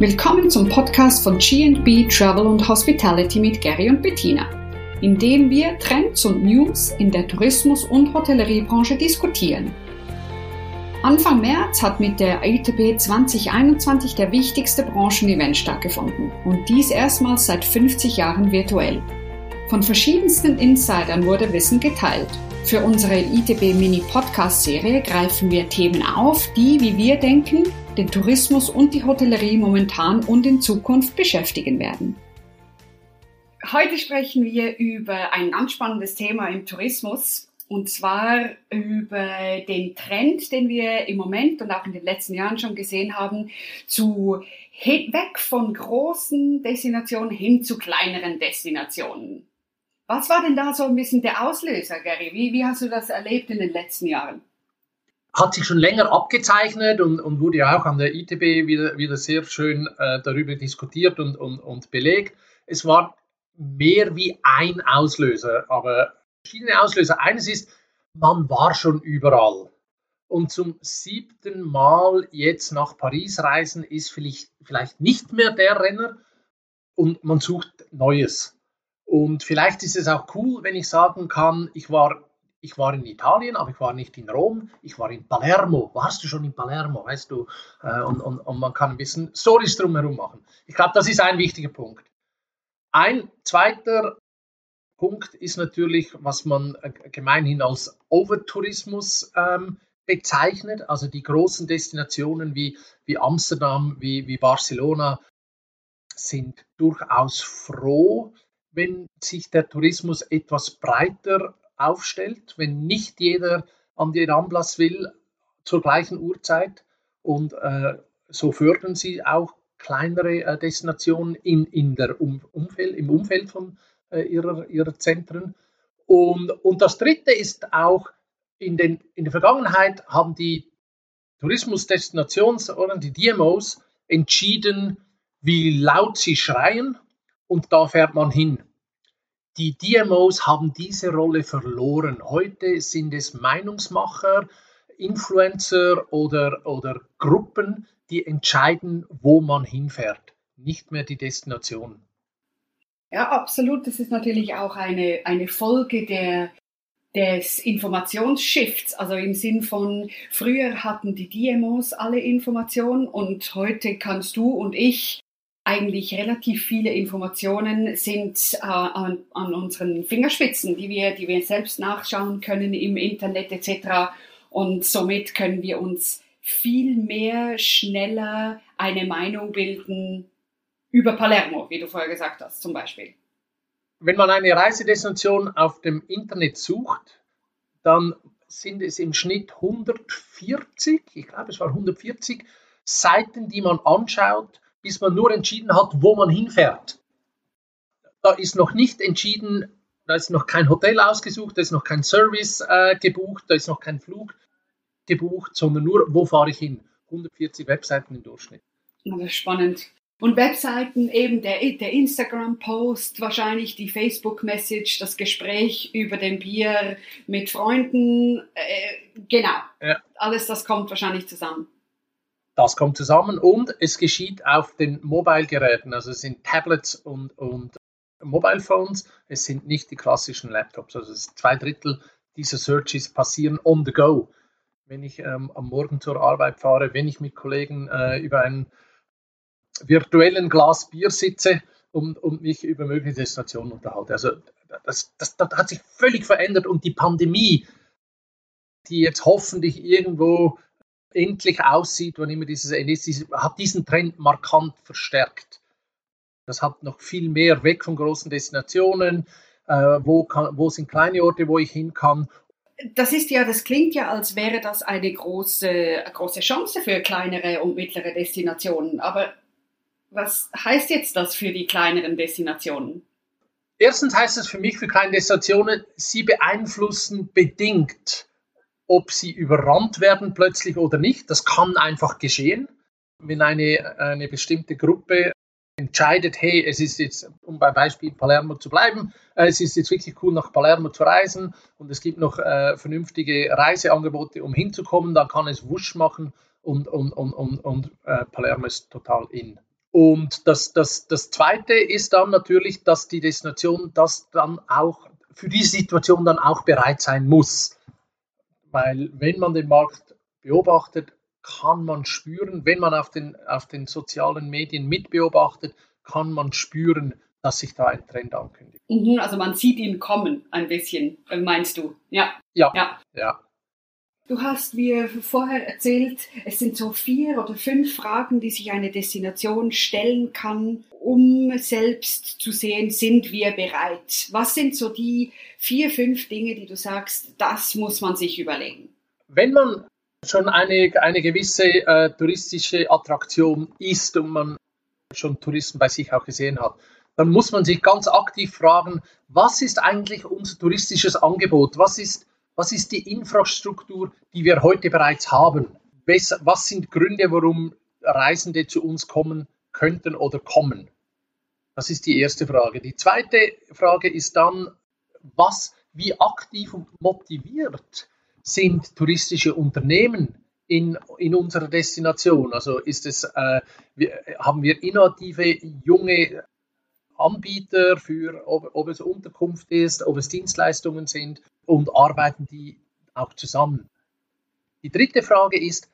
Willkommen zum Podcast von GB Travel und Hospitality mit Gary und Bettina, in dem wir Trends und News in der Tourismus- und Hotelleriebranche diskutieren. Anfang März hat mit der ITB 2021 der wichtigste Branchenevent stattgefunden und dies erstmals seit 50 Jahren virtuell. Von verschiedensten Insidern wurde Wissen geteilt. Für unsere ITB Mini Podcast Serie greifen wir Themen auf, die, wie wir denken, den Tourismus und die Hotellerie momentan und in Zukunft beschäftigen werden. Heute sprechen wir über ein ganz spannendes Thema im Tourismus und zwar über den Trend, den wir im Moment und auch in den letzten Jahren schon gesehen haben, zu weg von großen Destinationen hin zu kleineren Destinationen. Was war denn da so ein bisschen der Auslöser, Gary? Wie, wie hast du das erlebt in den letzten Jahren? Hat sich schon länger abgezeichnet und, und wurde ja auch an der ITB wieder, wieder sehr schön äh, darüber diskutiert und, und, und belegt. Es war mehr wie ein Auslöser, aber verschiedene Auslöser. Eines ist, man war schon überall. Und zum siebten Mal jetzt nach Paris reisen ist vielleicht, vielleicht nicht mehr der Renner und man sucht Neues. Und vielleicht ist es auch cool, wenn ich sagen kann, ich war ich war in Italien, aber ich war nicht in Rom, ich war in Palermo. Warst du schon in Palermo, weißt du? Äh, und, und, und man kann ein bisschen Stories drumherum machen. Ich glaube, das ist ein wichtiger Punkt. Ein zweiter Punkt ist natürlich, was man äh, gemeinhin als Overtourismus ähm, bezeichnet, also die großen Destinationen wie, wie Amsterdam, wie, wie Barcelona sind durchaus froh, wenn sich der Tourismus etwas breiter aufstellt, wenn nicht jeder an die Ramblas will zur gleichen Uhrzeit. Und äh, so fördern sie auch kleinere äh, Destinationen in, in der um Umfeld, im Umfeld von äh, ihrer, ihrer Zentren. Und, und das Dritte ist auch, in, den, in der Vergangenheit haben die Tourismusdestinations- oder die DMOs entschieden, wie laut sie schreien und da fährt man hin. Die DMOs haben diese Rolle verloren. Heute sind es Meinungsmacher, Influencer oder, oder Gruppen, die entscheiden, wo man hinfährt, nicht mehr die Destination. Ja, absolut. Das ist natürlich auch eine, eine Folge der, des Informationsshifts, also im Sinn von früher hatten die DMOs alle Informationen und heute kannst du und ich eigentlich relativ viele Informationen sind äh, an, an, unseren Fingerspitzen, die wir, die wir selbst nachschauen können im Internet etc. Und somit können wir uns viel mehr schneller eine Meinung bilden über Palermo, wie du vorher gesagt hast, zum Beispiel. Wenn man eine Reisedestination auf dem Internet sucht, dann sind es im Schnitt 140, ich glaube es war 140 Seiten, die man anschaut, bis man nur entschieden hat, wo man hinfährt. Da ist noch nicht entschieden, da ist noch kein Hotel ausgesucht, da ist noch kein Service äh, gebucht, da ist noch kein Flug gebucht, sondern nur, wo fahre ich hin. 140 Webseiten im Durchschnitt. Das ist spannend. Und Webseiten, eben der, der Instagram-Post, wahrscheinlich die Facebook-Message, das Gespräch über den Bier mit Freunden, äh, genau. Ja. Alles das kommt wahrscheinlich zusammen. Das kommt zusammen und es geschieht auf den Mobile-Geräten, also es sind Tablets und, und Mobile Phones, es sind nicht die klassischen Laptops. Also zwei Drittel dieser Searches passieren on the go. Wenn ich ähm, am Morgen zur Arbeit fahre, wenn ich mit Kollegen äh, über einen virtuellen Glas Bier sitze und, und mich über mögliche Destinationen unterhalte. Also das, das, das hat sich völlig verändert und die Pandemie, die jetzt hoffentlich irgendwo endlich aussieht, wann immer dieses Ende ist, hat diesen Trend markant verstärkt. Das hat noch viel mehr weg von großen Destinationen. Äh, wo, kann, wo sind kleine Orte, wo ich hin kann? Das ist ja, das klingt ja, als wäre das eine große, große Chance für kleinere und mittlere Destinationen. Aber was heißt jetzt das für die kleineren Destinationen? Erstens heißt es für mich, für kleine Destinationen, sie beeinflussen bedingt ob sie überrannt werden plötzlich oder nicht. Das kann einfach geschehen. Wenn eine, eine bestimmte Gruppe entscheidet, hey, es ist jetzt, um beim Beispiel Palermo zu bleiben, äh, es ist jetzt wirklich cool, nach Palermo zu reisen und es gibt noch äh, vernünftige Reiseangebote, um hinzukommen, dann kann es wusch machen und, und, und, und, und äh, Palermo ist total in. Und das, das, das Zweite ist dann natürlich, dass die Destination das dann auch für diese Situation dann auch bereit sein muss. Weil wenn man den Markt beobachtet, kann man spüren, wenn man auf den, auf den sozialen Medien mitbeobachtet, kann man spüren, dass sich da ein Trend ankündigt. Mhm, also man sieht ihn kommen ein bisschen, äh, meinst du? Ja. Ja. ja. ja. Du hast mir vorher erzählt, es sind so vier oder fünf Fragen, die sich eine Destination stellen kann, um selbst zu sehen, sind wir bereit? Was sind so die vier, fünf Dinge, die du sagst, das muss man sich überlegen? Wenn man schon eine, eine gewisse äh, touristische Attraktion ist und man schon Touristen bei sich auch gesehen hat, dann muss man sich ganz aktiv fragen, was ist eigentlich unser touristisches Angebot? Was ist, was ist die Infrastruktur, die wir heute bereits haben? Was sind Gründe, warum Reisende zu uns kommen könnten oder kommen? Das ist die erste Frage. Die zweite Frage ist dann, was, wie aktiv und motiviert sind touristische Unternehmen in, in unserer Destination? Also ist es, äh, wir, haben wir innovative junge Anbieter für, ob, ob es Unterkunft ist, ob es Dienstleistungen sind und arbeiten die auch zusammen? Die dritte Frage ist,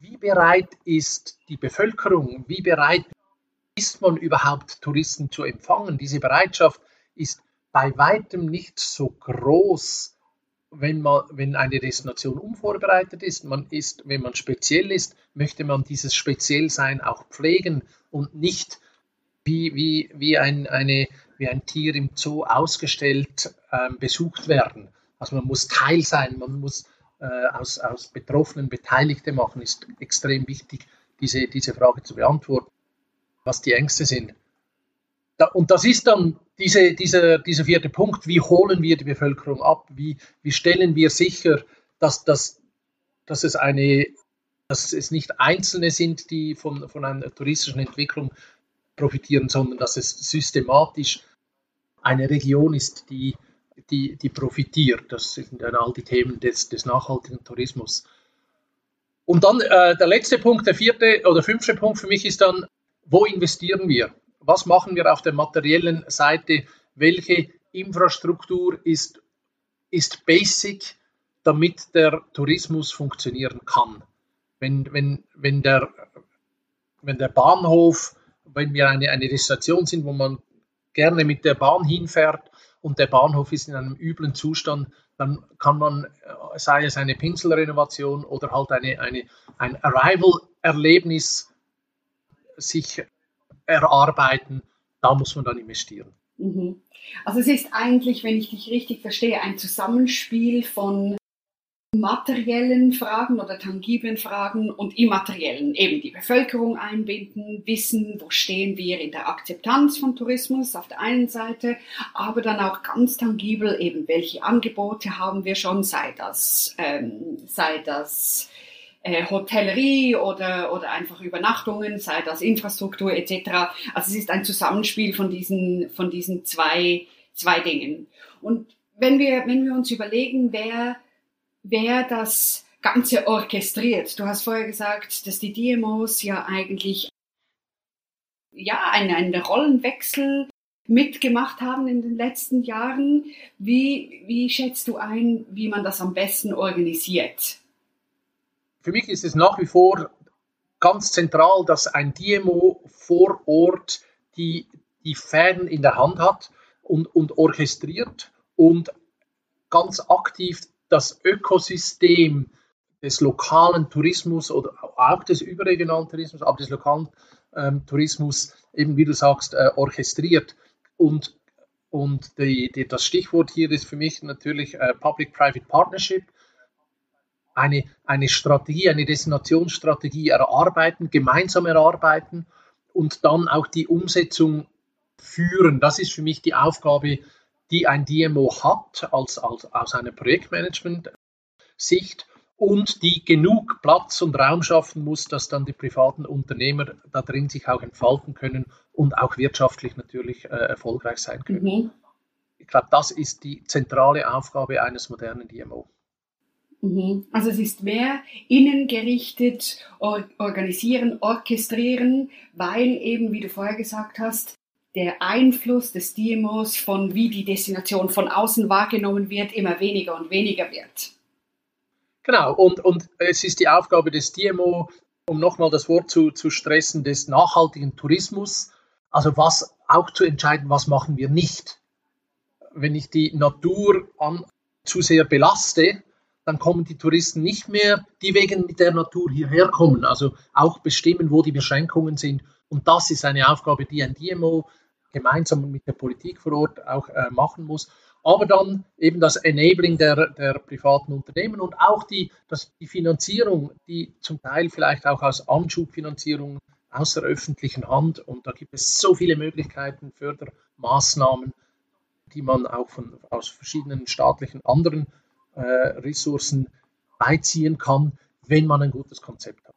wie bereit ist die Bevölkerung, wie bereit ist man überhaupt Touristen zu empfangen? Diese Bereitschaft ist bei weitem nicht so groß, wenn, man, wenn eine Destination unvorbereitet ist. Man ist, wenn man speziell ist, möchte man dieses Speziellsein auch pflegen und nicht wie, wie, wie, ein, eine, wie ein Tier im Zoo ausgestellt ähm, besucht werden. Also man muss Teil sein, man muss äh, aus, aus Betroffenen Beteiligte machen, ist extrem wichtig, diese, diese Frage zu beantworten, was die Ängste sind. Da, und das ist dann diese, dieser, dieser vierte Punkt, wie holen wir die Bevölkerung ab, wie, wie stellen wir sicher, dass, dass, dass, es eine, dass es nicht Einzelne sind, die von, von einer touristischen Entwicklung profitieren, sondern dass es systematisch eine Region ist, die, die, die profitiert. Das sind dann all die Themen des, des nachhaltigen Tourismus. Und dann äh, der letzte Punkt, der vierte oder fünfte Punkt für mich ist dann, wo investieren wir? Was machen wir auf der materiellen Seite? Welche Infrastruktur ist, ist basic, damit der Tourismus funktionieren kann? Wenn, wenn, wenn, der, wenn der Bahnhof wenn wir eine, eine Destination sind, wo man gerne mit der Bahn hinfährt und der Bahnhof ist in einem üblen Zustand, dann kann man, äh, sei es eine Pinselrenovation oder halt eine, eine, ein Arrival-Erlebnis sich erarbeiten, da muss man dann investieren. Mhm. Also es ist eigentlich, wenn ich dich richtig verstehe, ein Zusammenspiel von materiellen Fragen oder tangiblen Fragen und immateriellen, eben die Bevölkerung einbinden, wissen, wo stehen wir in der Akzeptanz von Tourismus auf der einen Seite, aber dann auch ganz tangibel eben, welche Angebote haben wir schon, sei das, ähm, sei das äh, Hotellerie oder, oder einfach Übernachtungen, sei das Infrastruktur etc. Also es ist ein Zusammenspiel von diesen, von diesen zwei, zwei Dingen. Und wenn wir, wenn wir uns überlegen, wer wer das Ganze orchestriert. Du hast vorher gesagt, dass die DMOs ja eigentlich ja, einen, einen Rollenwechsel mitgemacht haben in den letzten Jahren. Wie, wie schätzt du ein, wie man das am besten organisiert? Für mich ist es nach wie vor ganz zentral, dass ein DMO vor Ort die, die Fäden in der Hand hat und, und orchestriert und ganz aktiv das Ökosystem des lokalen Tourismus oder auch des überregionalen Tourismus, aber des lokalen ähm, Tourismus, eben wie du sagst, äh, orchestriert. Und, und die, die, das Stichwort hier ist für mich natürlich äh, Public-Private Partnership. Eine, eine Strategie, eine Destinationsstrategie erarbeiten, gemeinsam erarbeiten und dann auch die Umsetzung führen. Das ist für mich die Aufgabe die ein DMO hat als, als, aus einer Projektmanagement-Sicht und die genug Platz und Raum schaffen muss, dass dann die privaten Unternehmer da drin sich auch entfalten können und auch wirtschaftlich natürlich äh, erfolgreich sein können. Mhm. Ich glaube, das ist die zentrale Aufgabe eines modernen DMO. Mhm. Also es ist mehr innengerichtet, or organisieren, orchestrieren, weil eben, wie du vorher gesagt hast, der Einfluss des DMOs von wie die Destination von außen wahrgenommen wird, immer weniger und weniger wird. Genau, und, und es ist die Aufgabe des DMO, um nochmal das Wort zu, zu stressen, des nachhaltigen Tourismus, also was auch zu entscheiden, was machen wir nicht. Wenn ich die Natur an, zu sehr belaste, dann kommen die Touristen nicht mehr, die wegen der Natur hierher kommen. Also auch bestimmen, wo die Beschränkungen sind. Und das ist eine Aufgabe, die ein DMO gemeinsam mit der Politik vor Ort auch äh, machen muss. Aber dann eben das Enabling der, der privaten Unternehmen und auch die, das, die Finanzierung, die zum Teil vielleicht auch aus Anschubfinanzierung aus der öffentlichen Hand. Und da gibt es so viele Möglichkeiten, Fördermaßnahmen, die man auch von, aus verschiedenen staatlichen anderen äh, Ressourcen beiziehen kann, wenn man ein gutes Konzept hat.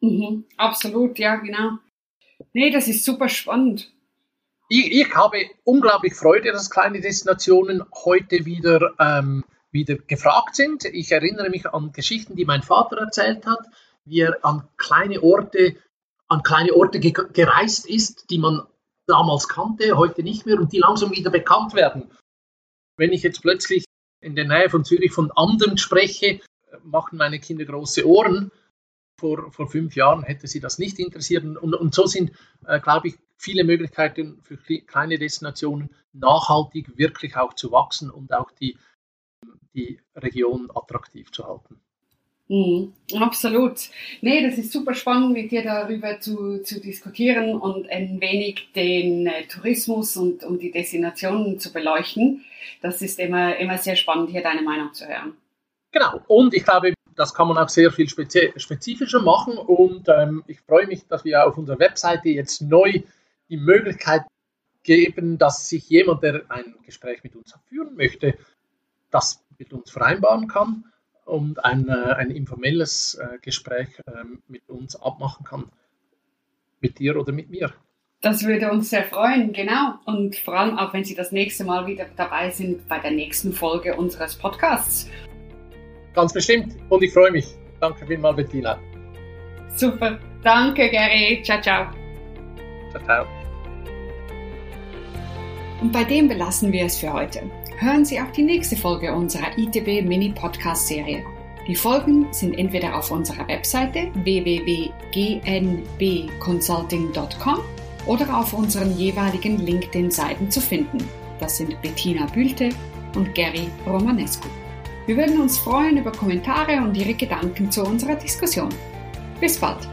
Mhm, absolut, ja, genau. Nee, das ist super spannend. Ich, ich, habe unglaublich Freude, dass kleine Destinationen heute wieder, ähm, wieder gefragt sind. Ich erinnere mich an Geschichten, die mein Vater erzählt hat, wie er an kleine Orte, an kleine Orte ge gereist ist, die man damals kannte, heute nicht mehr und die langsam wieder bekannt werden. Wenn ich jetzt plötzlich in der Nähe von Zürich von anderen spreche, machen meine Kinder große Ohren. Vor, vor fünf Jahren hätte sie das nicht interessiert. Und, und so sind, äh, glaube ich, viele Möglichkeiten für kleine Destinationen nachhaltig wirklich auch zu wachsen und auch die, die Region attraktiv zu halten. Mhm, absolut. Nee, das ist super spannend, mit dir darüber zu, zu diskutieren und ein wenig den äh, Tourismus und, und die Destinationen zu beleuchten. Das ist immer, immer sehr spannend, hier deine Meinung zu hören. Genau. Und ich glaube, das kann man auch sehr viel spezifischer machen. Und ähm, ich freue mich, dass wir auf unserer Webseite jetzt neu die Möglichkeit geben, dass sich jemand, der ein Gespräch mit uns führen möchte, das mit uns vereinbaren kann und ein, äh, ein informelles äh, Gespräch ähm, mit uns abmachen kann. Mit dir oder mit mir. Das würde uns sehr freuen, genau. Und vor allem auch, wenn Sie das nächste Mal wieder dabei sind bei der nächsten Folge unseres Podcasts. Ganz bestimmt. Und ich freue mich. Danke vielmals, Bettina. Super. Danke, Gary. Ciao, ciao. Ciao, ciao. Und bei dem belassen wir es für heute hören Sie auch die nächste Folge unserer ITB Mini Podcast Serie. Die Folgen sind entweder auf unserer Webseite www.gnbconsulting.com oder auf unseren jeweiligen LinkedIn-Seiten zu finden. Das sind Bettina Bülte und Gary Romanescu. Wir würden uns freuen über Kommentare und Ihre Gedanken zu unserer Diskussion. Bis bald!